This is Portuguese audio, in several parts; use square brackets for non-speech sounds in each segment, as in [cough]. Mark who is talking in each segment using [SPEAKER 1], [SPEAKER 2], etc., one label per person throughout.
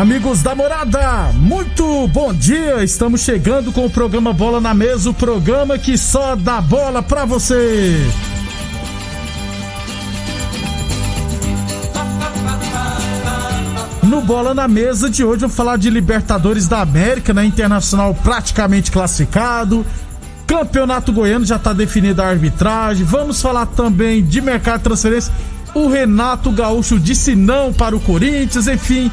[SPEAKER 1] Amigos da morada, muito bom dia! Estamos chegando com o programa Bola na Mesa o programa que só dá bola pra você. No Bola na Mesa de hoje, vamos falar de Libertadores da América, na Internacional praticamente classificado. Campeonato Goiano já está definida a arbitragem. Vamos falar também de mercado de transferência. O Renato Gaúcho disse não para o Corinthians, enfim,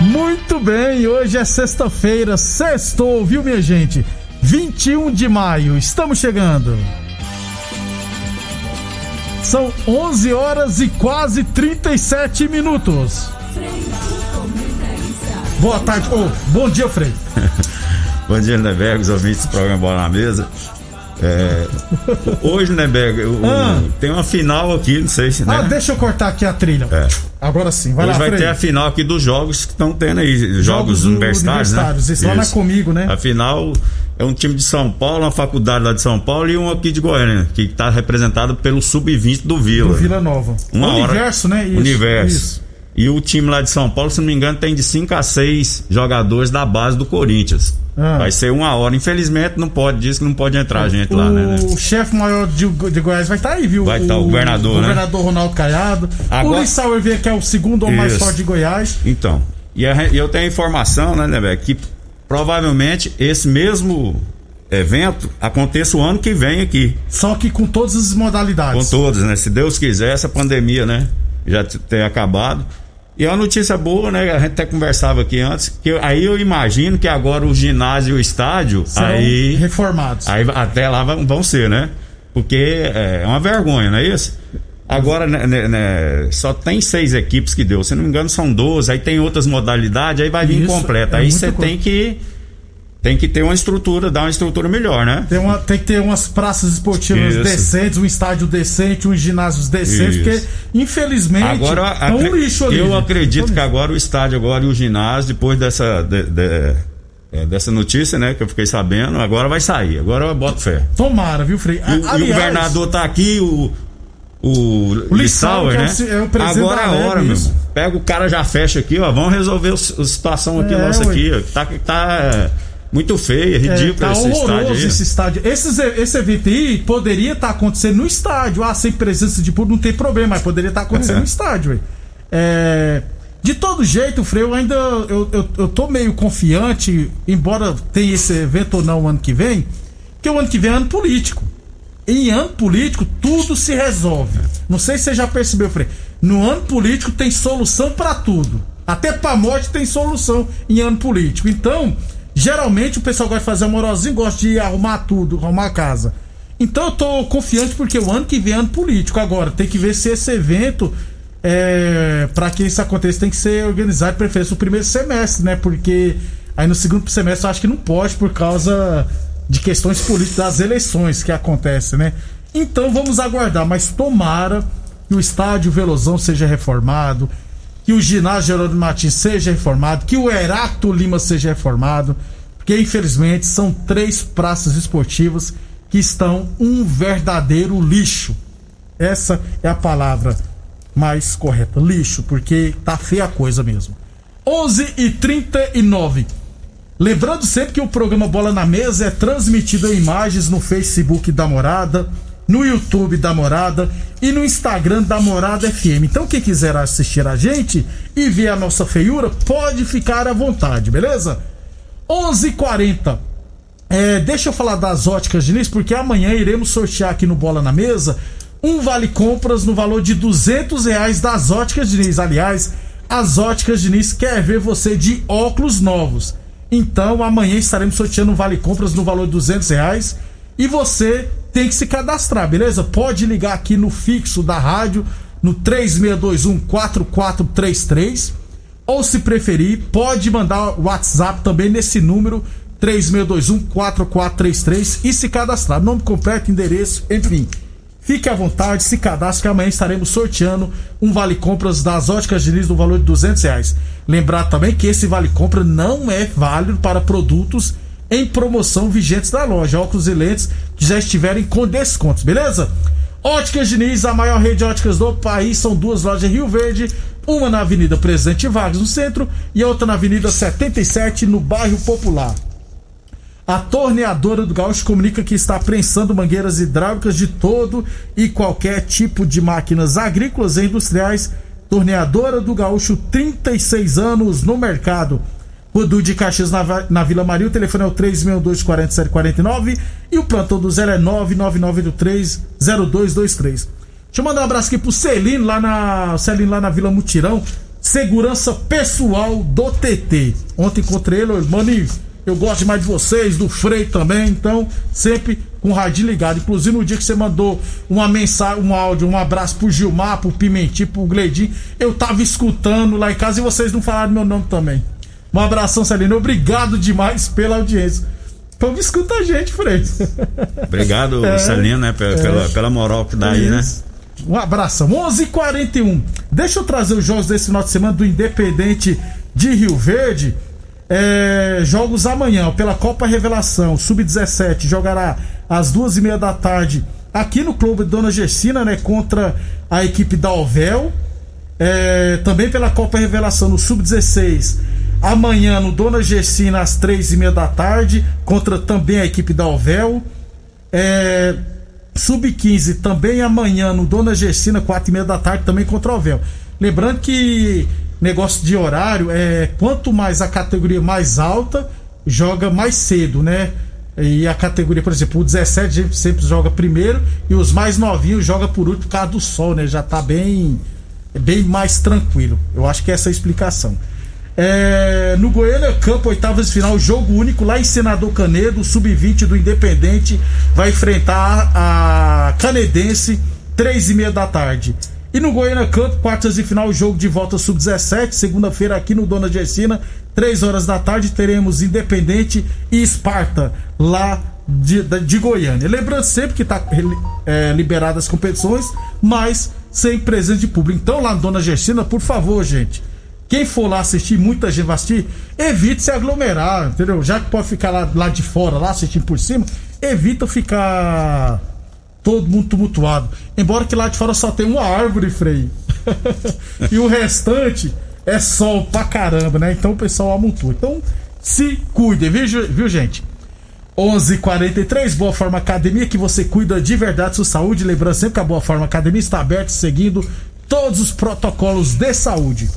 [SPEAKER 1] Muito bem, hoje é sexta-feira, sextou, viu minha gente? 21 de maio, estamos chegando. São 11 horas e quase 37 minutos. Boa tarde, ô, bom dia, Frei. [laughs]
[SPEAKER 2] Bom dia, Neberg, os ouvintes do programa Bola na Mesa. É, hoje, o-
[SPEAKER 1] Ah.
[SPEAKER 2] tem uma final aqui, não sei se.
[SPEAKER 1] Ah,
[SPEAKER 2] Né?
[SPEAKER 1] deixa eu cortar aqui a trilha.
[SPEAKER 2] É.
[SPEAKER 1] Agora sim, vai
[SPEAKER 2] Hoje
[SPEAKER 1] lá,
[SPEAKER 2] vai
[SPEAKER 1] Frei.
[SPEAKER 2] ter a final aqui dos jogos que estão tendo aí, jogos, universitários,
[SPEAKER 1] universitários,
[SPEAKER 2] né?
[SPEAKER 1] isso lá na Comigo, né?
[SPEAKER 2] A final é um time de São Paulo, uma faculdade lá de São Paulo e um aqui de Goiânia, que está representado pelo sub-20 do Vila.
[SPEAKER 1] Do Vila Nova.
[SPEAKER 2] Uma hora-
[SPEAKER 1] Universo, né? Isso,
[SPEAKER 2] Universo.
[SPEAKER 1] isso.
[SPEAKER 2] E o time lá de São Paulo, se não me engano, tem de 5 a 6 jogadores da base do Corinthians.
[SPEAKER 1] Ah.
[SPEAKER 2] Vai ser uma hora. Infelizmente, não pode, diz que não pode entrar gente lá, né? né?
[SPEAKER 1] O chefe maior de, de Goiás vai estar aí, viu?
[SPEAKER 2] Vai tá, o governador,
[SPEAKER 1] o
[SPEAKER 2] né?
[SPEAKER 1] governador Ronaldo Caiado. O
[SPEAKER 2] Agora-
[SPEAKER 1] Luiz Sauer vê que é o segundo homem mais forte de Goiás.
[SPEAKER 2] Então, e, a eu tenho informação, né, né, que provavelmente esse mesmo evento aconteça o ano que vem aqui.
[SPEAKER 1] Só que com todas as
[SPEAKER 2] Com
[SPEAKER 1] modalidades.
[SPEAKER 2] todos, né? Se Deus quiser, essa pandemia, né? Já ter acabado. E é uma notícia boa, né? A gente até conversava aqui antes. Que eu- aí eu imagino que agora o ginásio e o estádio.
[SPEAKER 1] Serão
[SPEAKER 2] aí,
[SPEAKER 1] reformados.
[SPEAKER 2] aí até lá vão, vão ser, né? Porque é uma vergonha, não é isso? Agora, né, né, né, só tem seis equipes que deu. Se não me engano, são 12. Aí tem outras modalidades, aí vai vir
[SPEAKER 1] Isso,
[SPEAKER 2] completa.
[SPEAKER 1] é
[SPEAKER 2] aí você tem que. Tem que ter uma estrutura, dar uma estrutura melhor, né?
[SPEAKER 1] Tem, uma- tem que ter umas praças esportivas
[SPEAKER 2] Isso.
[SPEAKER 1] decentes, um estádio decente, uns ginásios decentes, porque, infelizmente,
[SPEAKER 2] Agora,
[SPEAKER 1] é um lixo ali.
[SPEAKER 2] eu
[SPEAKER 1] gente.
[SPEAKER 2] acredito que agora o estádio agora e o ginásio, depois dessa, de- de- é, dessa notícia, né, que eu fiquei sabendo, agora vai sair. Agora eu boto fé.
[SPEAKER 1] Tomara, viu, Frei?
[SPEAKER 2] E, o- e
[SPEAKER 1] Aliás,
[SPEAKER 2] o governador tá aqui, o. O,
[SPEAKER 1] O
[SPEAKER 2] Lissauer, né?
[SPEAKER 1] é o se- é o
[SPEAKER 2] Agora é a hora, meu irmão. Pega o cara, já fecha aqui, ó. Vamos resolver a situação aqui
[SPEAKER 1] É,
[SPEAKER 2] nossa
[SPEAKER 1] ué.
[SPEAKER 2] aqui, ó. Tá, tá é, muito feia,
[SPEAKER 1] É,
[SPEAKER 2] ridículo
[SPEAKER 1] tá
[SPEAKER 2] esse estádio aí.
[SPEAKER 1] esse estádio. Esses, esse evento aí poderia estar acontecendo no estádio. Ah, sem presença de público não tem problema, mas poderia estar acontecendo no estádio. É, de todo jeito, Frei, eu ainda eu, eu, eu tô meio confiante, embora tenha esse evento ou não o ano que vem, que o ano que vem é ano político. Em ano político, tudo se resolve. Não sei se você já percebeu, Frei. No ano político tem solução pra tudo. Até pra morte tem solução em ano político. Então, geralmente o pessoal gosta de fazer amorosinho, gosta de arrumar tudo, arrumar a casa. Então eu tô confiante porque o ano que vem é ano político. Agora, tem que ver se esse evento, é, para que isso aconteça, tem que ser organizado, preferência, no primeiro semestre, né? Porque aí no segundo semestre eu acho que não pode por causa de questões políticas das eleições que acontecem, né? Então vamos aguardar, mas tomara que o estádio Velozão seja reformado, que o ginásio Geraldo Martins seja reformado, que o Heracto Lima seja reformado, porque infelizmente são três praças esportivas que estão um verdadeiro lixo. Essa é a palavra. mais correta. Lixo, porque tá feia a coisa mesmo. 11 e 39 Lembrando sempre que o programa Bola na Mesa é transmitido em imagens no Facebook da Morada, no YouTube da Morada e no Instagram da Morada FM. Então, quem quiser assistir a gente e ver a nossa feiura, pode ficar à vontade, beleza? 11:40. É, deixa eu falar das óticas Diniz, porque amanhã iremos sortear aqui no Bola na Mesa um vale compras no valor de 200 reais das óticas Diniz. Aliás, as óticas Diniz quer ver você de óculos novos. Então amanhã estaremos sorteando um vale compras no valor de 200 reais e você tem que se cadastrar, beleza? Pode ligar aqui no fixo da rádio no 3621 4433 ou se preferir, pode mandar o WhatsApp também nesse número 3621 4433 e se cadastrar. Nome completo, endereço, enfim. Fique à vontade, se cadastre que amanhã estaremos sorteando um vale compras das óticas Diniz no valor de 200 reais. Lembrar também que esse vale compra não é válido para produtos em promoção vigentes da loja, óculos e lentes que já estiverem com descontos, beleza? Óticas Diniz, a maior rede de óticas do país, são duas lojas em Rio Verde, uma na Avenida Presidente Vargas, no centro, e outra na Avenida 77, no bairro Popular. A torneadora do Gaúcho comunica que está prensando mangueiras hidráulicas de todo e qualquer tipo de máquinas agrícolas e industriais. Torneadora do Gaúcho, 36 anos no mercado. Rodu de Caxias na, na, Vila Maria, o telefone é o 362-4749 e o plantão do zero é 99983-0223. Deixa eu mandar um abraço aqui pro Celino lá na, Celino lá na Vila Mutirão, segurança pessoal do TT. Ontem encontrei ele, maninho eu gosto mais de vocês, do Frei também, então sempre com o radinho ligado. Inclusive no dia que você mandou uma mensagem, um áudio, um abraço pro Gilmar, pro Pimentinho, pro Gledinho, eu tava escutando lá em casa e vocês não falaram meu nome também. Um abração, Celino. Obrigado demais pela audiência. Então escuta a gente, Frei.
[SPEAKER 2] Obrigado, [laughs] é, Celino, né, pela, é, pela moral que dá aí, né?
[SPEAKER 1] Um abração. 11:41. h 41 Deixa eu trazer os jogos desse final de semana do Independente de Rio Verde. É, jogos amanhã pela Copa Revelação, Sub-17, jogará às duas e meia da tarde aqui no Clube Dona Gersina, né? Contra a equipe da Ovel. É, também pela Copa Revelação no Sub-16, amanhã no Dona Gersina às três e meia da tarde, contra também a equipe da Ovel. É, Sub-15 também amanhã no Dona Gersina, quatro e meia da tarde, também contra a Ovel. Lembrando que negócio de horário, é quanto mais a categoria mais alta, joga mais cedo, né? E a categoria, por exemplo, o 17 a gente sempre joga primeiro e os mais novinhos joga por último por causa do sol, né? Já tá bem bem mais tranquilo. Eu acho que é essa a explicação. É, no Goiânia Campo, oitavas de final, jogo único lá em Senador Canedo, sub-20 do Independente, vai enfrentar a Canedense, três e meia da tarde. E no Goiânia Campo, quartas de final, jogo de volta sub-17, segunda-feira aqui no Dona Gersina, 3 horas da tarde, teremos Independente e Esparta, lá de, de Goiânia. Lembrando sempre que está é, liberadas as competições, mas sem presença de público. Então, lá no Dona Gersina, por favor, gente. Quem for lá assistir, muita gente vai assistir, evite se aglomerar, entendeu? Já que pode ficar lá, lá de fora, lá assistindo por cima, evita ficar todo mundo tumultuado. Embora que lá de fora só tem uma árvore, freio. [laughs] e o restante é sol pra caramba, né? Então o pessoal amontoa. Então se cuide, viu, viu gente? 11:43 Boa Forma Academia, que você cuida de verdade sua saúde. Lembrando sempre que a Boa Forma Academia está aberta, seguindo todos os protocolos de saúde.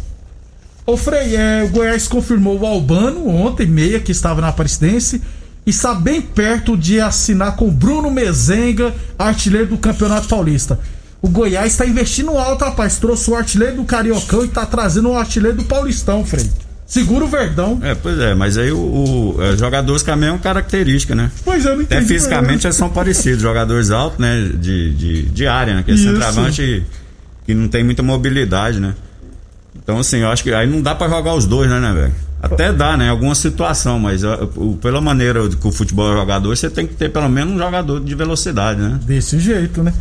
[SPEAKER 1] O Frei, é, o Goiás confirmou o Albano ontem, meia, que estava na Aparecidense está bem perto de assinar com Bruno Mezenga, artilheiro do Campeonato Paulista. O Goiás está investindo alto, rapaz. Trouxe o artilheiro do Cariocão e está trazendo o artilheiro do Paulistão, Frei. Segura o Verdão.
[SPEAKER 2] É, pois é, mas aí o, o é, jogadores com a mesma característica, né?
[SPEAKER 1] Pois é, eu não entendi.
[SPEAKER 2] Até fisicamente eles são parecidos, jogadores altos, né? De, de, de área, né? Aquele Isso. centroavante que não tem muita mobilidade, né? Então, assim, eu acho que aí não dá para jogar os dois, né, né, velho? Até dá, né? Alguma situação, mas uh, pela maneira que o futebol é jogador, você tem que ter pelo menos um jogador de velocidade, né?
[SPEAKER 1] Desse jeito, né?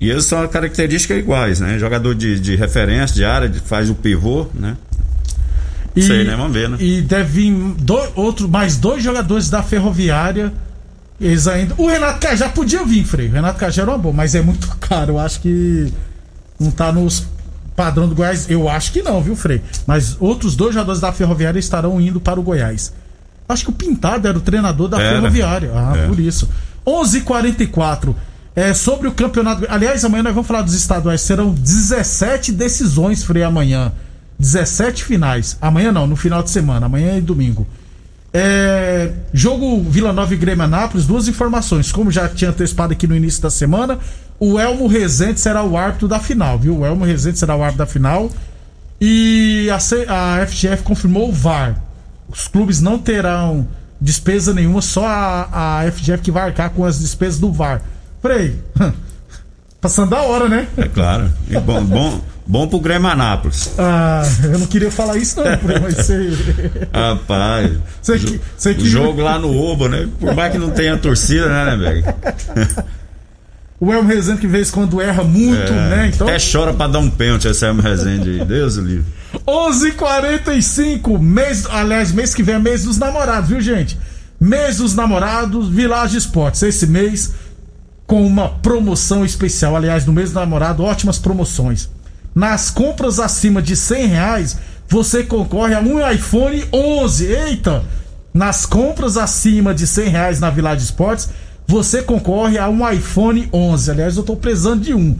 [SPEAKER 2] E eles são características iguais, né? Jogador de, de referência, de área, de, faz o pivô, né?
[SPEAKER 1] E, Sei, né? Vamos ver, né? E deve vir dois, outro, mais dois jogadores da Ferroviária. Eles ainda. O Renato Cajá podia vir, Frei. O Renato Cajá era uma boa, mas é muito [laughs] caro. Eu acho que não tá nos padrão do Goiás, eu acho que não, viu, Frei? Mas outros dois jogadores da Ferroviária estarão indo para o Goiás. Acho que o Pintado era o treinador da
[SPEAKER 2] Era.
[SPEAKER 1] Ferroviária. Ah,
[SPEAKER 2] É.
[SPEAKER 1] por isso. 11:44 é sobre o campeonato. Aliás, amanhã nós vamos falar dos estaduais. Serão 17 decisões, Frei, amanhã. 17 finais. Amanhã não, no final de semana. Amanhã e domingo. É, jogo Vila Nova e Grêmio Anápolis, duas informações. Como já tinha antecipado aqui no início da semana, o Elmo Rezende será o árbitro da final, viu? O Elmo Rezende será o árbitro da final. E a, C- a FGF confirmou o VAR. Os clubes não terão despesa nenhuma, só a, a FGF que vai arcar com as despesas do VAR. Frei, [laughs] passando a hora, né?
[SPEAKER 2] É claro. E bom, bom, bom pro Grêmio Anápolis.
[SPEAKER 1] Ah, eu não queria falar isso não, mas você...
[SPEAKER 2] Rapaz.
[SPEAKER 1] Você que- você que-
[SPEAKER 2] o jogo lá no Oba, né? Por mais que não tenha torcida, né, né, velho? [laughs]
[SPEAKER 1] O Elmo Rezende que vez quando erra muito, né? Então...
[SPEAKER 2] Até chora pra dar um pênalti esse Elmo Rezende aí. Deus o livre.
[SPEAKER 1] 11:45 mês, aliás, mês que vem é mês dos namorados, viu, gente? Mês dos namorados, Village Esportes. Esse mês com uma promoção especial. Aliás, no mês do namorado, ótimas promoções. Nas compras acima de 100 reais, você concorre a um iPhone 11. Eita! Nas compras acima de 100 reais na Village Esportes, você concorre a um iPhone 11. Aliás, eu tô precisando de um.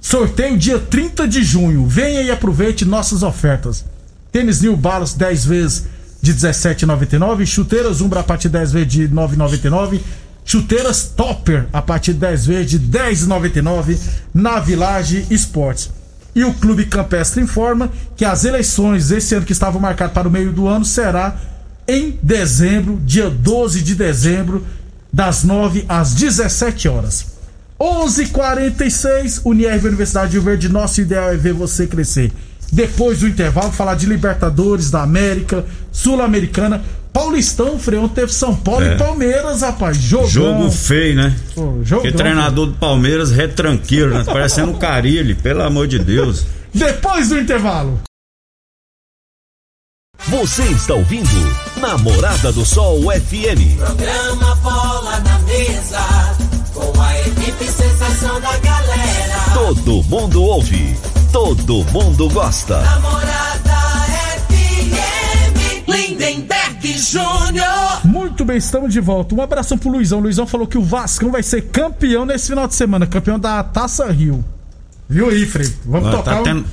[SPEAKER 1] Sorteio dia 30 de junho. Venha e aproveite nossas ofertas. Tênis New Balance 10 vezes de 17,99. Chuteiras Umbra a partir de 10 vezes de 9,99. Chuteiras Topper a partir de 10 vezes de 10,99 na Village Esportes. E o Clube Campestre informa que as eleições esse ano que estavam marcadas para o meio do ano será em dezembro, dia 12 de dezembro, das 9 às 17 horas. 11:46 Unirv Universidade de Rio Verde, nosso ideal é ver você crescer. Depois do intervalo, falar de Libertadores da América, Sul-Americana, Paulistão, Freão teve São Paulo
[SPEAKER 2] É.
[SPEAKER 1] e Palmeiras, rapaz. Jogão.
[SPEAKER 2] Jogo feio, né?
[SPEAKER 1] Pô, jogão.
[SPEAKER 2] Porque treinador do Palmeiras retranqueiro, né? Parecendo um carilho, pelo amor de Deus. [laughs]
[SPEAKER 1] Depois do intervalo.
[SPEAKER 3] Você está ouvindo Namorada do Sol FM.
[SPEAKER 4] Programa Bola na Mesa, com a equipe sensação da galera.
[SPEAKER 3] Todo mundo ouve, todo mundo gosta.
[SPEAKER 4] Namorada FM, Lindenberg Júnior.
[SPEAKER 1] Muito bem, estamos de volta. Um abração pro Luizão. Luizão falou que o Vascão vai ser campeão nesse final de semana, campeão da Taça Rio. Viu aí, Frei? Vamos
[SPEAKER 2] Ah,
[SPEAKER 1] tocar
[SPEAKER 2] tá,
[SPEAKER 1] um-
[SPEAKER 2] tendo,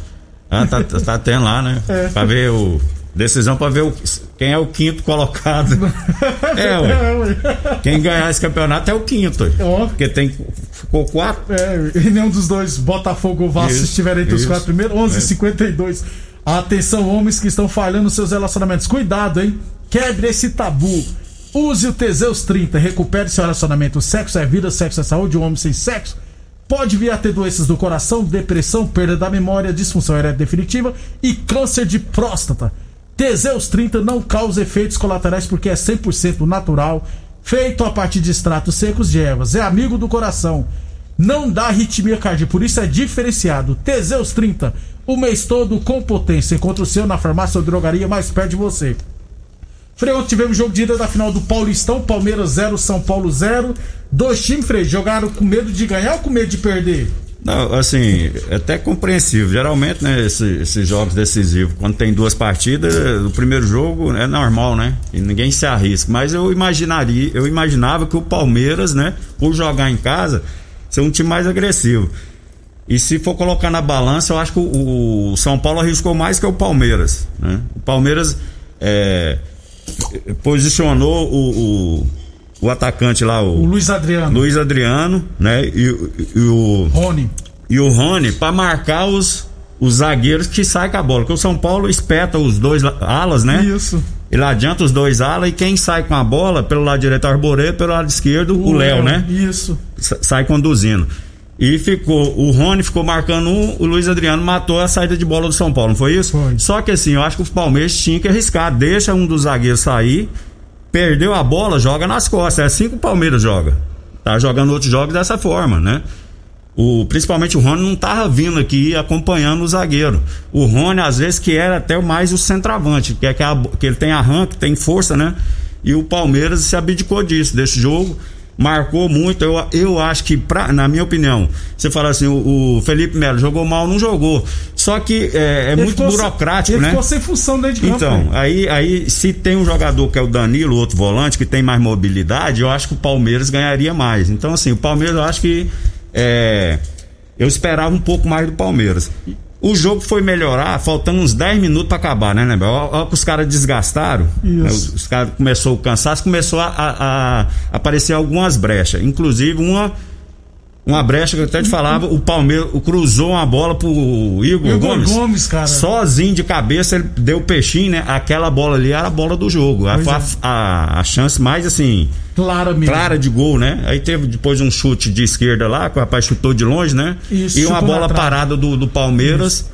[SPEAKER 2] ah, tá, tá tendo lá, né?
[SPEAKER 1] É.
[SPEAKER 2] Pra ver o. Decisão pra ver o, quem é o quinto colocado. [laughs] é, ué.
[SPEAKER 1] É, ué.
[SPEAKER 2] Quem ganhar esse campeonato é o quinto. ué.
[SPEAKER 1] Ó.
[SPEAKER 2] Porque tem. Ficou quatro.
[SPEAKER 1] É, e nenhum dos dois, Botafogo ou Vasco,
[SPEAKER 2] Isso,
[SPEAKER 1] estiverem entre os quatro primeiros. 11:52. Atenção, homens que estão falhando nos seus relacionamentos. Cuidado, hein? Quebre esse tabu. Use o Teseus 30. Recupere seu relacionamento. Sexo é vida, sexo é saúde. Um homem sem sexo pode vir a ter doenças do coração, depressão, perda da memória, disfunção erétil definitiva e câncer de próstata. Teseus 30 não causa efeitos colaterais porque é 100% natural, feito a partir de extratos secos de ervas. É amigo do coração. Não dá arritmia cardíaca, por isso é diferenciado. Teseus 30, o mês todo com potência. Encontra o seu na farmácia ou drogaria mais perto de você. Frei, ontem tivemos jogo de ida da final do Paulistão, Palmeiras 0, São Paulo 0. Dois times, Frei, jogaram com medo de ganhar ou com medo de perder?
[SPEAKER 2] Não, assim, é até compreensível. Geralmente, né, esse- esses jogos decisivos, quando tem duas partidas, o primeiro jogo é normal, né? E ninguém se arrisca. Mas eu imaginaria, eu imaginava que o Palmeiras, né, por jogar em casa, ser um time mais agressivo. E se for colocar na balança, eu acho que o, o São Paulo arriscou mais que o Palmeiras. Né? O Palmeiras é, posicionou o, o, o atacante lá,
[SPEAKER 1] O
[SPEAKER 2] o
[SPEAKER 1] Luiz Adriano,
[SPEAKER 2] Luiz Adriano, né? E, o- e o
[SPEAKER 1] Rony.
[SPEAKER 2] e o Rony para marcar os, os zagueiros que saem com a bola. Porque o São Paulo espeta os dois la- alas, né?
[SPEAKER 1] Isso.
[SPEAKER 2] Ele adianta os dois alas e quem sai com a bola, pelo lado direito é o Arboreto, pelo lado esquerdo o Léo, né?
[SPEAKER 1] Isso.
[SPEAKER 2] Sa- Sai conduzindo. E ficou, o Rony ficou marcando um, o Luiz Adriano matou a saída de bola do São Paulo, não foi isso?
[SPEAKER 1] Foi.
[SPEAKER 2] Só que assim, eu acho que o Palmeiras tinha que arriscar, deixa um dos zagueiros sair, perdeu a bola, joga nas costas. É assim que o Palmeiras joga. Tá jogando outros jogos dessa forma, né? O, principalmente o Rony não tava vindo aqui acompanhando o zagueiro. O Rony, às vezes, que era até mais o centroavante, que é que, a- que ele tem arranque, tem força, né? E o Palmeiras se abdicou disso, desse jogo. Marcou muito. Eu, eu acho que, pra, na minha opinião, você fala assim: o, o Felipe Melo jogou mal, não jogou. Só que é, é muito
[SPEAKER 1] sem-
[SPEAKER 2] burocrático,
[SPEAKER 1] ele
[SPEAKER 2] né?
[SPEAKER 1] ficou sem função dentro de campo.
[SPEAKER 2] Então,
[SPEAKER 1] velho.
[SPEAKER 2] aí, aí se tem um jogador que é o Danilo, outro volante, que tem mais mobilidade, eu acho que o Palmeiras ganharia mais. Então, assim, o Palmeiras eu acho que é, eu esperava um pouco mais do Palmeiras. O jogo foi melhorar, faltando uns 10 minutos pra acabar, né, né? Olha que os caras desgastaram. Né, Os, os caras começou o cansaço, começou a, a- a aparecer algumas brechas. Inclusive uma. Uma brecha que eu até te falava, o Palmeiras o- cruzou uma bola pro Igor,
[SPEAKER 1] Igor
[SPEAKER 2] Gomes.
[SPEAKER 1] Gomes, cara.
[SPEAKER 2] Sozinho de cabeça, ele deu o peixinho, né? Aquela bola ali era a bola do jogo. A,
[SPEAKER 1] é.
[SPEAKER 2] a, a- chance mais assim,
[SPEAKER 1] Clara mesmo.
[SPEAKER 2] clara de gol, né? Aí teve depois um chute de esquerda lá, que o rapaz chutou de longe, né?
[SPEAKER 1] Isso,
[SPEAKER 2] e uma bola parada do, do Palmeiras.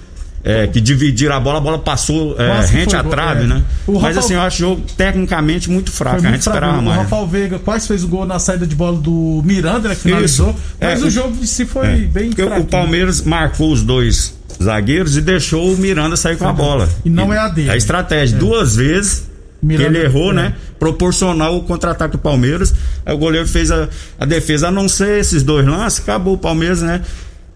[SPEAKER 2] É, que dividiram a bola, a bola passou é, rente à trave,
[SPEAKER 1] é.
[SPEAKER 2] né?
[SPEAKER 1] O
[SPEAKER 2] Mas
[SPEAKER 1] Rafael-
[SPEAKER 2] assim, eu acho o jogo tecnicamente muito fraco.
[SPEAKER 1] Foi
[SPEAKER 2] a
[SPEAKER 1] muito
[SPEAKER 2] gente esperava
[SPEAKER 1] fraco. O
[SPEAKER 2] mais.
[SPEAKER 1] Rafael Veiga quase fez o gol na saída de bola do Miranda, né? Que finalizou.
[SPEAKER 2] Isso.
[SPEAKER 1] Mas
[SPEAKER 2] É,
[SPEAKER 1] o
[SPEAKER 2] o-
[SPEAKER 1] jogo em si foi
[SPEAKER 2] É,
[SPEAKER 1] bem
[SPEAKER 2] porque o. Palmeiras marcou os dois zagueiros e deixou o Miranda sair com a bola.
[SPEAKER 1] E não é a dele.
[SPEAKER 2] A estratégia, duas vezes
[SPEAKER 1] Miranda-
[SPEAKER 2] que ele errou,
[SPEAKER 1] é.
[SPEAKER 2] né? Proporcional o contra-ataque do Palmeiras. Aí o goleiro fez a, a defesa. A não ser esses dois lances, acabou o Palmeiras, né?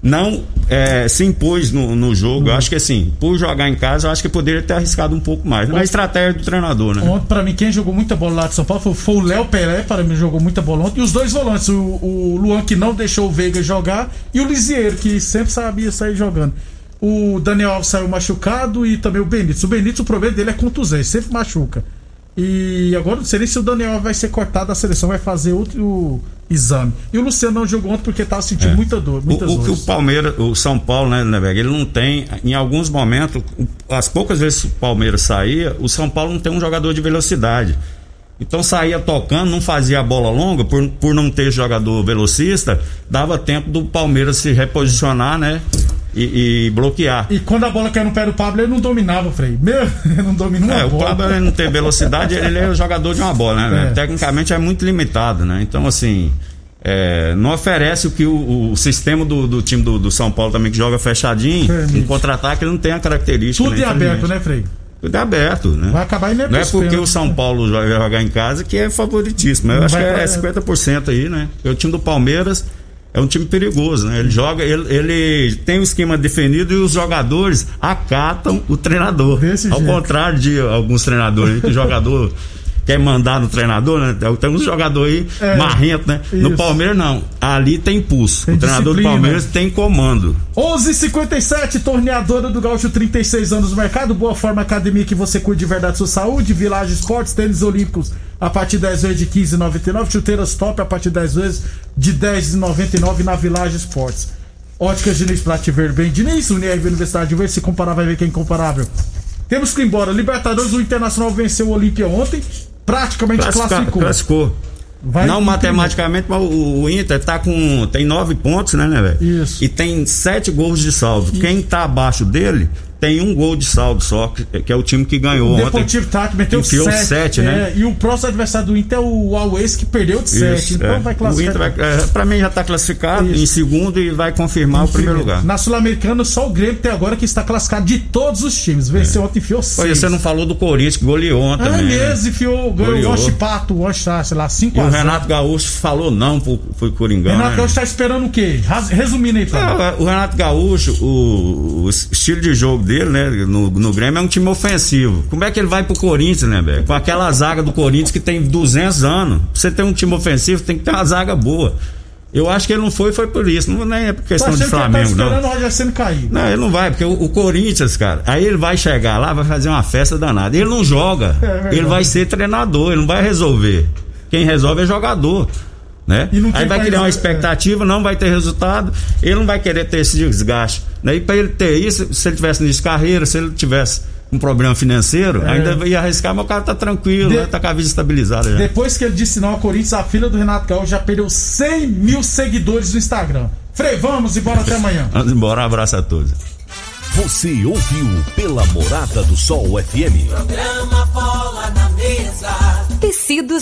[SPEAKER 2] Não é, se impôs no, no jogo. Eu acho que assim, por jogar em casa, eu acho que poderia ter arriscado um pouco mais. Mas a estratégia do treinador, né?
[SPEAKER 1] Ontem, pra mim, quem jogou muita bola lá de São Paulo foi, foi o Léo Pelé, para mim, jogou muita bola ontem. E os dois volantes, o, o Luan, que não deixou o Veiga jogar, e o Lisieiro, que sempre sabia sair jogando. O Daniel Alves saiu machucado e também o Benítez. O Benítez, o problema dele é contusão, ele sempre machuca. E agora não sei nem se o Daniel Alves vai ser cortado da seleção, vai fazer outro exame. E o Luciano não jogou ontem porque tava sentindo muita dor, muitas
[SPEAKER 2] É. O, o que o. Palmeiras, o São Paulo, né, Neberg, ele não tem, em alguns momentos, as poucas vezes que o Palmeiras saía, o São Paulo não tem um jogador de velocidade. Então saía tocando, não fazia a bola longa, por, por não ter jogador velocista, dava tempo do Palmeiras se reposicionar, né? E, e bloquear.
[SPEAKER 1] E quando a bola caiu no pé do Pablo, ele não dominava, Frei. Meu, [laughs] ele não domina uma
[SPEAKER 2] É, o
[SPEAKER 1] bola.
[SPEAKER 2] Pablo ele não tem velocidade, [laughs] ele é o jogador de uma bola, né?
[SPEAKER 1] É.
[SPEAKER 2] Tecnicamente é muito limitado, né? Então, assim, é, não oferece o que o, o sistema do, do time do, do São Paulo também, que joga fechadinho,
[SPEAKER 1] Permite.
[SPEAKER 2] em contra-ataque, ele não tem a característica.
[SPEAKER 1] Tudo
[SPEAKER 2] né?
[SPEAKER 1] em aberto, né, Frei?
[SPEAKER 2] Tudo é aberto, né?
[SPEAKER 1] Vai acabar indo é
[SPEAKER 2] Não é porque o
[SPEAKER 1] pênaltis,
[SPEAKER 2] São
[SPEAKER 1] né?
[SPEAKER 2] Paulo vai jogar em casa que é favoritíssimo. Eu
[SPEAKER 1] Não
[SPEAKER 2] acho que é
[SPEAKER 1] pra-
[SPEAKER 2] 50% aí, né? Porque o time do Palmeiras é um time perigoso, né? Ele joga, ele, ele tem um esquema definido e os jogadores acatam o treinador.
[SPEAKER 1] Desse
[SPEAKER 2] Ao
[SPEAKER 1] jeito.
[SPEAKER 2] contrário de alguns treinadores, que o jogador [laughs] quer mandar no treinador, né? Tem uns jogadores aí
[SPEAKER 1] É,
[SPEAKER 2] marrento, né? No
[SPEAKER 1] isso.
[SPEAKER 2] Palmeiras não. Ali tem pulso.
[SPEAKER 1] Tem
[SPEAKER 2] o treinador do
[SPEAKER 1] disciplina.
[SPEAKER 2] Palmeiras tem comando.
[SPEAKER 1] 11:57 torneadora do Gaúcho, 36 anos no mercado. Boa Forma Academia que você cuide de verdade sua saúde. Village Esportes, tênis olímpicos a partir de 10 vezes de 15,99. Chuteiras top a partir de 10 vezes de 10,99 na Village Esportes. Óticas Diniz pra te ver bem. Diniz, Unirv Universidade de Ver, se comparar vai ver que é incomparável. Temos que ir embora. Libertadores, o Internacional venceu o Olímpia ontem. Praticamente
[SPEAKER 2] Classica-
[SPEAKER 1] classificou.
[SPEAKER 2] classificou.
[SPEAKER 1] Vai
[SPEAKER 2] não
[SPEAKER 1] em
[SPEAKER 2] matematicamente, mas o, o Inter tá com. tem nove pontos, né, né, velho?
[SPEAKER 1] Isso.
[SPEAKER 2] E tem sete gols de saldo. Quem tá abaixo dele tem um gol de saldo só, que, é o time que ganhou
[SPEAKER 1] O
[SPEAKER 2] ontem.
[SPEAKER 1] Deportivo Tático meteu
[SPEAKER 2] Enfiou
[SPEAKER 1] 7,
[SPEAKER 2] sete, né?
[SPEAKER 1] E o próximo adversário do Inter é o Always, que perdeu de 7.
[SPEAKER 2] Isso,
[SPEAKER 1] Então
[SPEAKER 2] é.
[SPEAKER 1] vai
[SPEAKER 2] O
[SPEAKER 1] classificar.
[SPEAKER 2] É, pra mim já tá classificado
[SPEAKER 1] Isso.
[SPEAKER 2] em segundo e vai confirmar o primeiro lugar.
[SPEAKER 1] Na Sul-Americana, só o Grêmio tem agora que está classificado de todos os times. Venceu ontem, enfiou 6.
[SPEAKER 2] Olha, você não falou do Corinthians, que goleou ontem
[SPEAKER 1] Ah, mesmo, enfiou, ganhou o. Anchipato, o sei lá, 5
[SPEAKER 2] E
[SPEAKER 1] a
[SPEAKER 2] o
[SPEAKER 1] 0.
[SPEAKER 2] Renato Gaúcho falou não pro, pro Coringão.
[SPEAKER 1] Renato
[SPEAKER 2] né?
[SPEAKER 1] Gaúcho tá esperando o quê? Resumindo aí, mim.
[SPEAKER 2] É, o Renato Gaúcho, o, o estilo de jogo dele, né, no, no Grêmio é um time ofensivo. Como é que ele vai pro Corinthians, né, velho? Com aquela zaga do Corinthians que tem 200 anos. Pra você ter um time ofensivo, tem que ter uma zaga boa. Eu acho que ele não foi, foi por isso. Não nem é por questão de
[SPEAKER 1] que ele tá
[SPEAKER 2] Flamengo,
[SPEAKER 1] esperando
[SPEAKER 2] não.
[SPEAKER 1] o Senna cair.
[SPEAKER 2] Não, ele não vai, porque o, o Corinthians, cara, aí ele vai chegar lá, vai fazer uma festa danada. Ele não joga. [laughs]
[SPEAKER 1] É
[SPEAKER 2] ele vai ser treinador, ele não vai resolver. Quem resolve é jogador. Né? Aí vai criar uma
[SPEAKER 1] é.
[SPEAKER 2] expectativa, não vai ter resultado, ele não vai querer ter esse desgaste. Né? E para ele ter isso, se ele tivesse nisso de carreira, se ele tivesse um problema financeiro,
[SPEAKER 1] É.
[SPEAKER 2] ainda ia arriscar, mas o cara tá tranquilo,
[SPEAKER 1] De-
[SPEAKER 2] né? tá com a vida estabilizada já.
[SPEAKER 1] Depois que ele disse não ao Corinthians, a filha do Renato Gaúcho já perdeu 100 mil seguidores no Instagram. Frei, vamos embora até amanhã. [laughs]
[SPEAKER 2] Vamos embora, um abraço a todos.
[SPEAKER 3] Você ouviu pela Morada do Sol FM.
[SPEAKER 4] Programa Bola na Mesa.
[SPEAKER 5] Tecidos